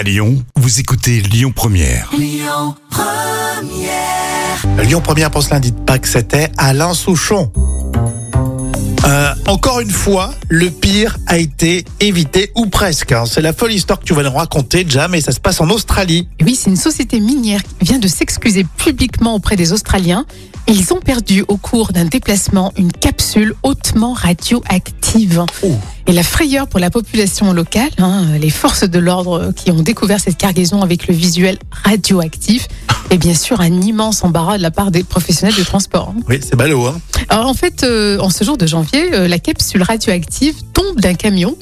À Lyon, vous écoutez Lyon Première. Lyon Première pour ce lundi de Pâques, c'était Alain Souchon. Euh, encore une fois, le pire a été évité, ou presque. hein. C'est la folle histoire que tu vas nous raconter, Jam, et ça se passe en Australie. Oui, c'est une société minière qui vient de s'excuser publiquement auprès des Australiens. Ils ont perdu au cours d'un déplacement une capsule hautement radioactive. Oh. Et la frayeur pour la population locale, hein, les forces de l'ordre qui ont découvert cette cargaison avec le visuel radioactif, et bien sûr un immense embarras de la part des professionnels de transport. hein. Oui, c'est ballot, hein. Alors en fait, euh, en ce jour de janvier, euh, la capsule radioactive tombe d'un camion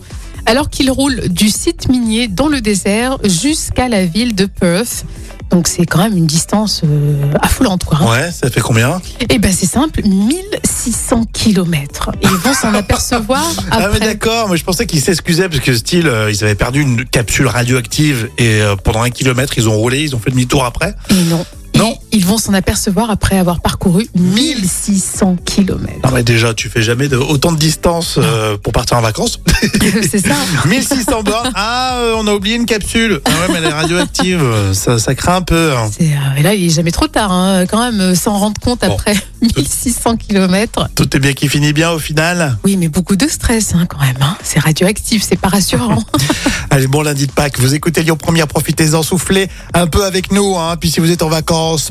alors qu'il roule du site minier dans le désert jusqu'à la ville de Perth. Donc c'est quand même une distance euh, affolante quoi. hein. Ouais, ça fait combien? Et ben c'est simple, 1600 kilomètres. Et Ils vont s'en apercevoir Ah mais après. d'accord, mais je pensais qu'ils s'excusaient parce que style, euh, ils avaient perdu une capsule radioactive et euh, pendant un kilomètre, ils ont roulé, ils ont fait demi-tour après? Et non. Non. Ils, vont s'en apercevoir après avoir parcouru 1600 kilomètres. Non mais déjà, tu fais jamais de, autant de distance euh, pour partir en vacances. c'est ça. 1600 bornes. Ah, euh, on a oublié une capsule. Ah ouais, mais elle est radioactive. Ça, ça craint un peu. hein. C'est, euh, et là, il est jamais trop tard, hein, quand même, s'en rendre compte Bon. après 1600 kilomètres. Tout est bien qui finit bien au final. Oui, mais beaucoup de stress hein, quand même. hein. C'est radioactif, c'est pas rassurant. Allez, bon lundi de Pâques. Vous écoutez Lyon Première, profitez-en, soufflez un peu avec nous. Puis si vous êtes en vacances,